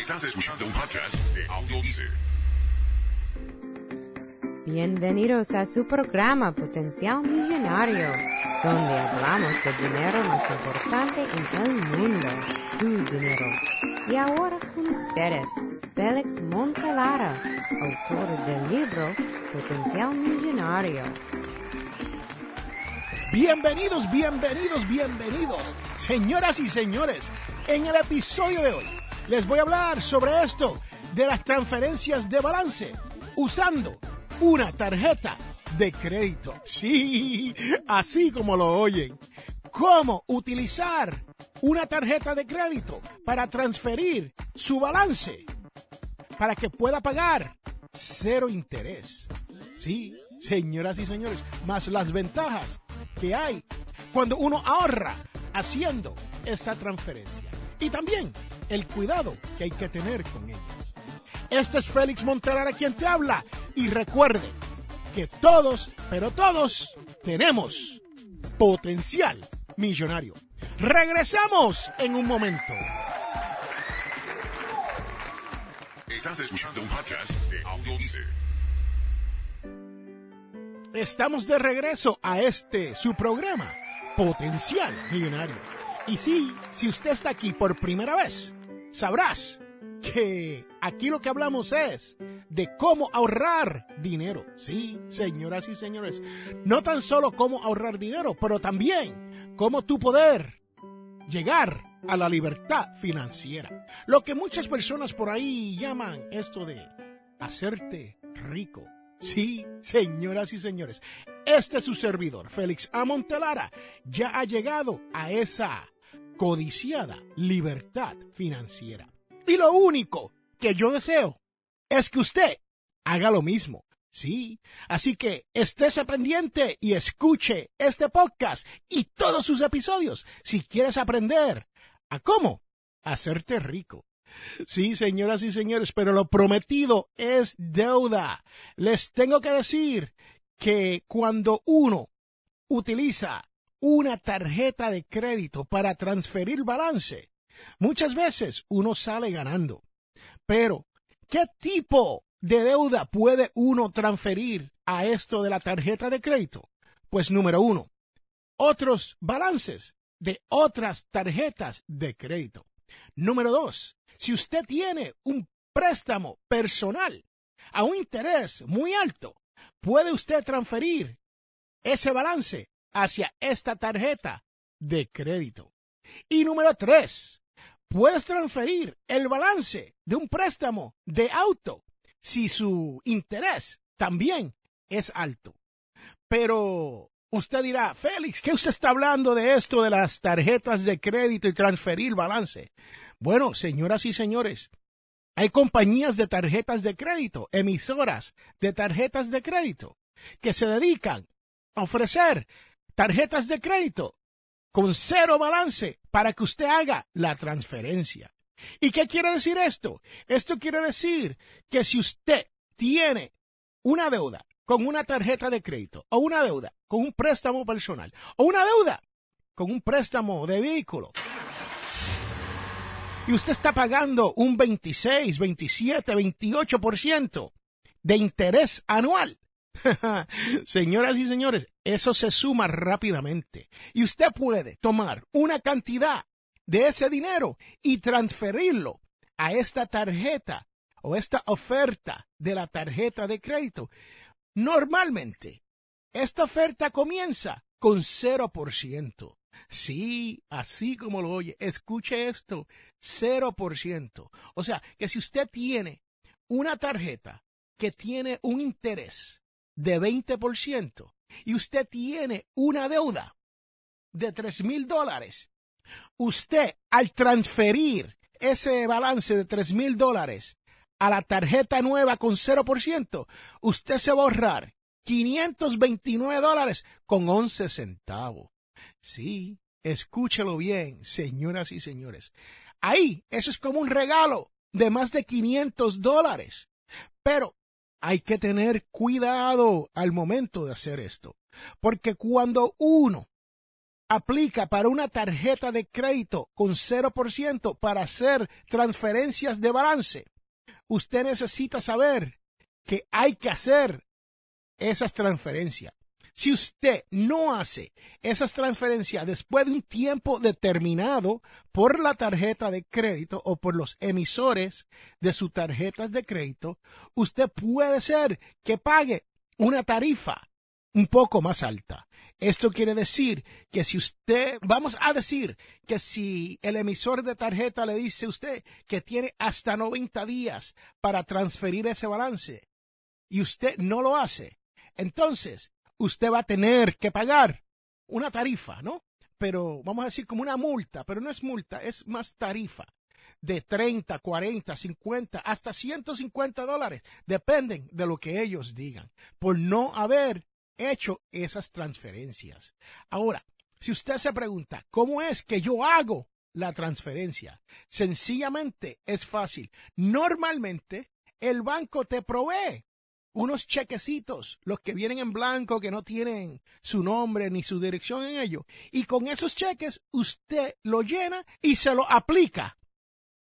Estás escuchando un podcast de Bienvenidos a su programa Potencial Millonario, donde hablamos del dinero más importante en el mundo, su dinero. Y ahora con ustedes, Félix Montelara, autor del libro Potencial Millonario. Bienvenidos, bienvenidos, bienvenidos, señoras y señores. En el episodio de hoy les voy a hablar sobre esto de las transferencias de balance usando una tarjeta de crédito. Sí, así como lo oyen. ¿Cómo utilizar una tarjeta de crédito para transferir su balance para que pueda pagar cero interés? Sí, señoras y señores, más las ventajas que hay cuando uno ahorra haciendo esta transferencia. Y también el cuidado que hay que tener con ellas. Este es Félix Montelara quien te habla y recuerde que todos, pero todos, tenemos potencial millonario. Regresamos en un momento. Estás escuchando un podcast de Audio Estamos de regreso a este, su programa, Potencial Millonario. Y sí, si usted está aquí por primera vez, sabrás que aquí lo que hablamos es de cómo ahorrar dinero. Sí, señoras y señores, no tan solo cómo ahorrar dinero, pero también cómo tú poder llegar a la libertad financiera. Lo que muchas personas por ahí llaman esto de hacerte rico. Sí, señoras y señores, este es su servidor, Félix Amontelara, ya ha llegado a esa codiciada libertad financiera. Y lo único que yo deseo es que usted haga lo mismo. Sí, así que estése pendiente y escuche este podcast y todos sus episodios si quieres aprender a cómo hacerte rico. Sí, señoras y señores, pero lo prometido es deuda. Les tengo que decir que cuando uno utiliza una tarjeta de crédito para transferir balance, muchas veces uno sale ganando. Pero, ¿qué tipo de deuda puede uno transferir a esto de la tarjeta de crédito? Pues número uno, otros balances de otras tarjetas de crédito. Número dos, si usted tiene un préstamo personal a un interés muy alto, puede usted transferir ese balance hacia esta tarjeta de crédito. Y número tres, puedes transferir el balance de un préstamo de auto si su interés también es alto. Pero usted dirá, Félix, ¿qué usted está hablando de esto de las tarjetas de crédito y transferir balance? Bueno, señoras y señores, hay compañías de tarjetas de crédito, emisoras de tarjetas de crédito, que se dedican a ofrecer tarjetas de crédito con cero balance para que usted haga la transferencia. ¿Y qué quiere decir esto? Esto quiere decir que si usted tiene una deuda con una tarjeta de crédito o una deuda con un préstamo personal o una deuda con un préstamo de vehículo, y usted está pagando un 26, 27, 28% de interés anual. Señoras y señores, eso se suma rápidamente y usted puede tomar una cantidad de ese dinero y transferirlo a esta tarjeta o esta oferta de la tarjeta de crédito. Normalmente, esta oferta comienza con 0%. Sí, así como lo oye, escuche esto, 0%. O sea, que si usted tiene una tarjeta que tiene un interés de 20% y usted tiene una deuda de tres mil dólares, usted al transferir ese balance de tres mil dólares a la tarjeta nueva con 0%, usted se va a ahorrar 529 dólares con 11 centavos. Sí, escúchelo bien, señoras y señores. Ahí, eso es como un regalo de más de 500 dólares. Pero hay que tener cuidado al momento de hacer esto. Porque cuando uno aplica para una tarjeta de crédito con 0% para hacer transferencias de balance, usted necesita saber que hay que hacer esas transferencias. Si usted no hace esas transferencias después de un tiempo determinado por la tarjeta de crédito o por los emisores de sus tarjetas de crédito, usted puede ser que pague una tarifa un poco más alta. Esto quiere decir que si usted, vamos a decir que si el emisor de tarjeta le dice a usted que tiene hasta 90 días para transferir ese balance y usted no lo hace, entonces usted va a tener que pagar una tarifa, ¿no? Pero vamos a decir como una multa, pero no es multa, es más tarifa de 30, 40, 50, hasta 150 dólares, dependen de lo que ellos digan, por no haber hecho esas transferencias. Ahora, si usted se pregunta, ¿cómo es que yo hago la transferencia? Sencillamente es fácil. Normalmente el banco te provee unos chequecitos, los que vienen en blanco, que no tienen su nombre ni su dirección en ellos. Y con esos cheques usted lo llena y se lo aplica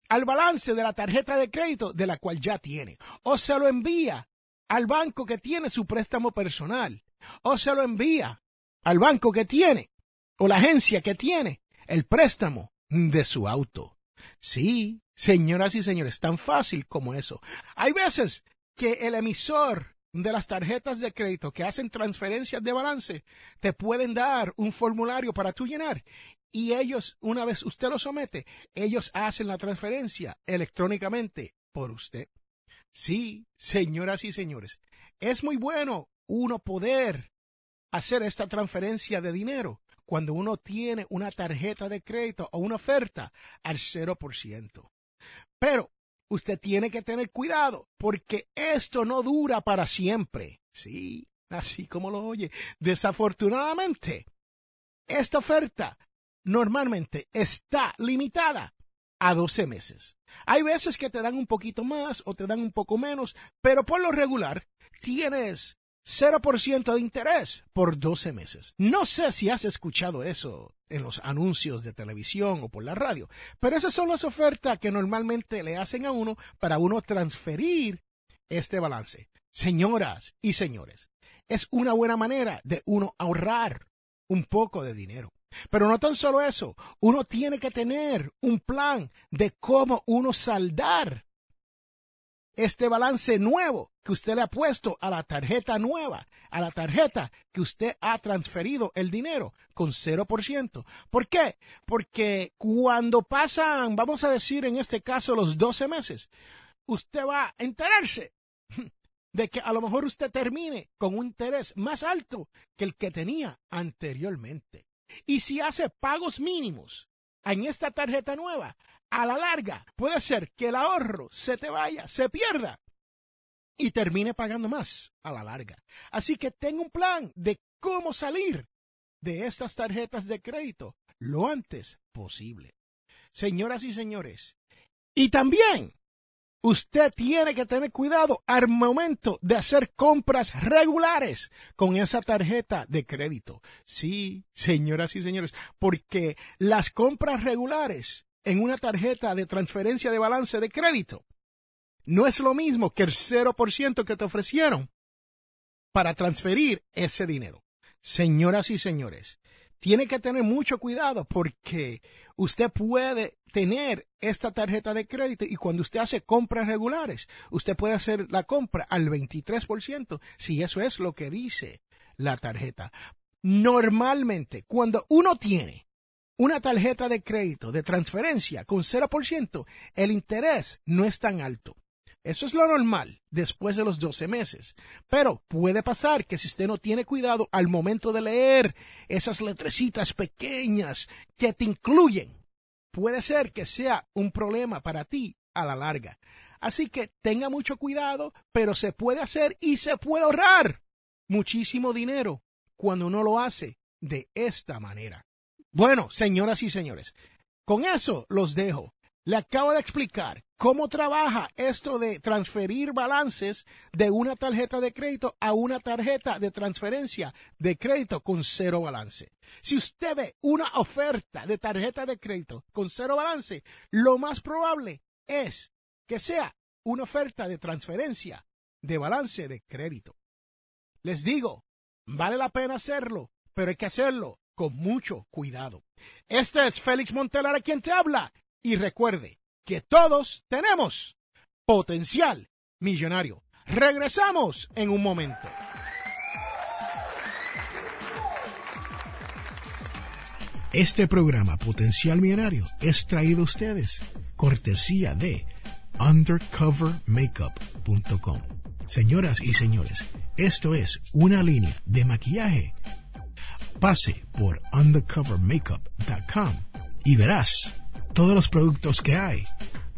al balance de la tarjeta de crédito de la cual ya tiene. O se lo envía al banco que tiene su préstamo personal. O se lo envía al banco que tiene o la agencia que tiene el préstamo de su auto. Sí, señoras y señores, tan fácil como eso. Hay veces que el emisor de las tarjetas de crédito que hacen transferencias de balance te pueden dar un formulario para tú llenar y ellos, una vez usted lo somete, ellos hacen la transferencia electrónicamente por usted. Sí, señoras y señores, es muy bueno uno poder hacer esta transferencia de dinero cuando uno tiene una tarjeta de crédito o una oferta al 0%. Pero usted tiene que tener cuidado porque esto no dura para siempre. Sí, así como lo oye. Desafortunadamente, esta oferta normalmente está limitada a 12 meses. Hay veces que te dan un poquito más o te dan un poco menos, pero por lo regular tienes 0% de interés por 12 meses. No sé si has escuchado eso en los anuncios de televisión o por la radio, pero esas son las ofertas que normalmente le hacen a uno para uno transferir este balance. Señoras y señores, es una buena manera de uno ahorrar un poco de dinero. Pero no tan solo eso, uno tiene que tener un plan de cómo uno saldar este balance nuevo que usted le ha puesto a la tarjeta nueva, a la tarjeta que usted ha transferido el dinero con 0%. ¿Por qué? Porque cuando pasan, vamos a decir en este caso, los 12 meses, usted va a enterarse de que a lo mejor usted termine con un interés más alto que el que tenía anteriormente. Y si hace pagos mínimos en esta tarjeta nueva, a la larga puede ser que el ahorro se te vaya, se pierda y termine pagando más a la larga. Así que tenga un plan de cómo salir de estas tarjetas de crédito lo antes posible. Señoras y señores, y también usted tiene que tener cuidado al momento de hacer compras regulares con esa tarjeta de crédito. Sí, señoras y señores, porque las compras regulares en una tarjeta de transferencia de balance de crédito no es lo mismo que el 0% que te ofrecieron para transferir ese dinero. Señoras y señores, tiene que tener mucho cuidado porque usted puede tener esta tarjeta de crédito y cuando usted hace compras regulares, usted puede hacer la compra al 23% si eso es lo que dice la tarjeta. Normalmente, cuando uno tiene una tarjeta de crédito de transferencia con 0%, el interés no es tan alto. Eso es lo normal después de los 12 meses. Pero puede pasar que si usted no tiene cuidado al momento de leer esas letrecitas pequeñas que te incluyen, puede ser que sea un problema para ti a la larga. Así que tenga mucho cuidado, pero se puede hacer y se puede ahorrar muchísimo dinero cuando uno lo hace de esta manera. Bueno, señoras y señores, con eso los dejo. le acabo de explicar cómo trabaja esto de transferir balances de una tarjeta de crédito a una tarjeta de transferencia de crédito con cero balance. Si usted ve una oferta de tarjeta de crédito con cero balance, lo más probable es que sea una oferta de transferencia de balance de crédito. Les digo, vale la pena hacerlo, pero hay que hacerlo con mucho cuidado. Este es Félix Montelara quien te habla y recuerde que todos tenemos potencial millonario. Regresamos en un momento. Este programa Potencial Millonario es traído a ustedes cortesía de undercovermakeup.com. Señoras y señores, esto es una línea de maquillaje. Pase por undercovermakeup.com y verás todos los productos que hay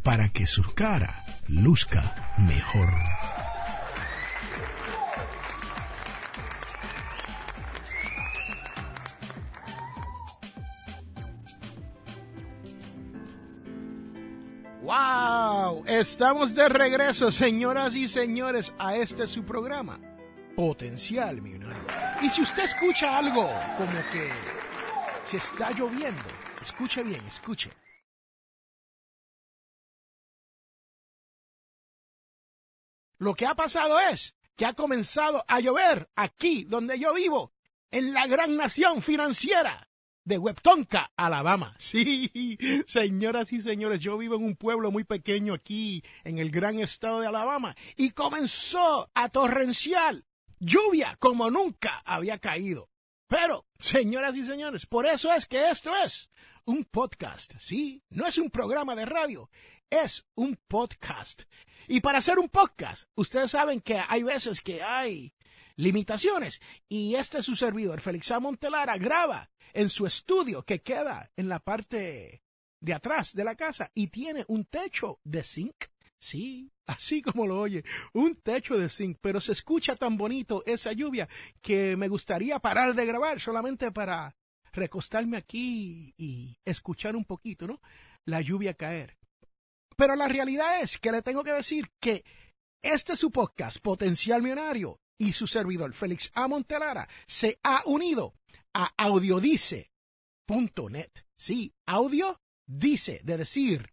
para que su cara luzca mejor. ¡Wow! Estamos de regreso, señoras y señores, a este su programa, Potencial Millonario. Y si usted escucha algo como que se está lloviendo, escuche bien, escuche. Lo que ha pasado es que ha comenzado a llover aquí donde yo vivo, en la gran nación financiera de Webtonka, Alabama. Sí, señoras y señores, yo vivo en un pueblo muy pequeño aquí, en el gran estado de Alabama, y comenzó a torrenciar lluvia como nunca había caído. Pero, señoras y señores, por eso es que esto es un podcast, ¿sí? No es un programa de radio, es un podcast. Y para hacer un podcast, ustedes saben que hay veces que hay limitaciones. Y este es su servidor, Félix A. Montelara, graba en su estudio que queda en la parte de atrás de la casa y tiene un techo de zinc. Sí, así como lo oye, un techo de zinc, pero se escucha tan bonito esa lluvia que me gustaría parar de grabar solamente para recostarme aquí y escuchar un poquito, ¿no? La lluvia caer. Pero la realidad es que le tengo que decir que este es su podcast, Potencial Millonario, y su servidor, Félix A. Montelara, se ha unido a audiodice.net. Sí, audio dice, de decir,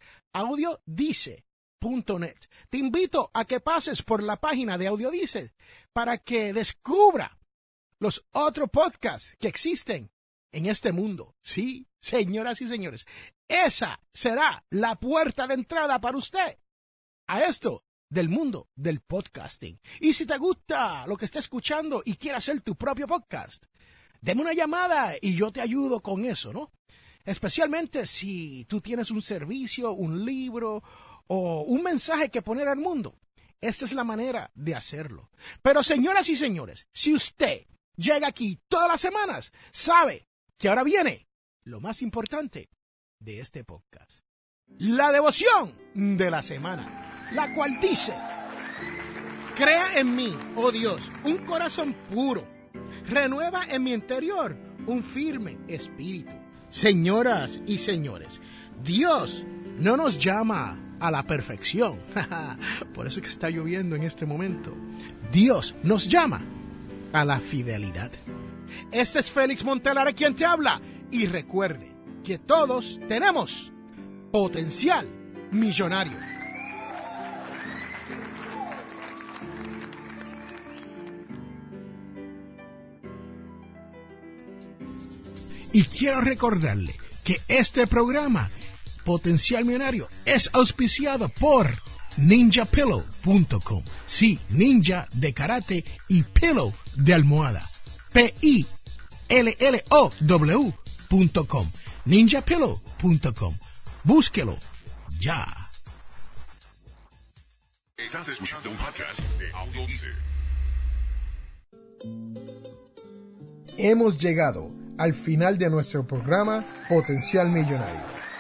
Te invito a que pases por la página de Audiodice para que descubra los otros podcasts que existen en este mundo. Sí, señoras y señores, esa será la puerta de entrada para usted a esto del mundo del podcasting. Y si te gusta lo que está escuchando y quieres hacer tu propio podcast, deme una llamada y yo te ayudo con eso, ¿no? Especialmente si tú tienes un servicio, un libro o un mensaje que poner al mundo. Esta es la manera de hacerlo. Pero señoras y señores, si usted llega aquí todas las semanas, sabe que ahora viene lo más importante de este podcast. La devoción de la semana, la cual dice, crea en mí, oh Dios, un corazón puro, renueva en mi interior un firme espíritu. Señoras y señores, Dios no nos llama a la perfección. Por eso es que está lloviendo en este momento. Dios nos llama a la fidelidad. Este es Félix Montelar quien te habla. Y recuerde que todos tenemos potencial millonario. Y quiero recordarle que este programa, Potencial Millonario, es auspiciado por ninjapillow.com. Sí, ninja de karate y pillow de almohada. P-I-L-L-O-W.com. ninjapillow.com. Búsquelo ya. Estás escuchando un podcast de Audiodice. Hemos llegado al final de nuestro programa Potencial Millonario.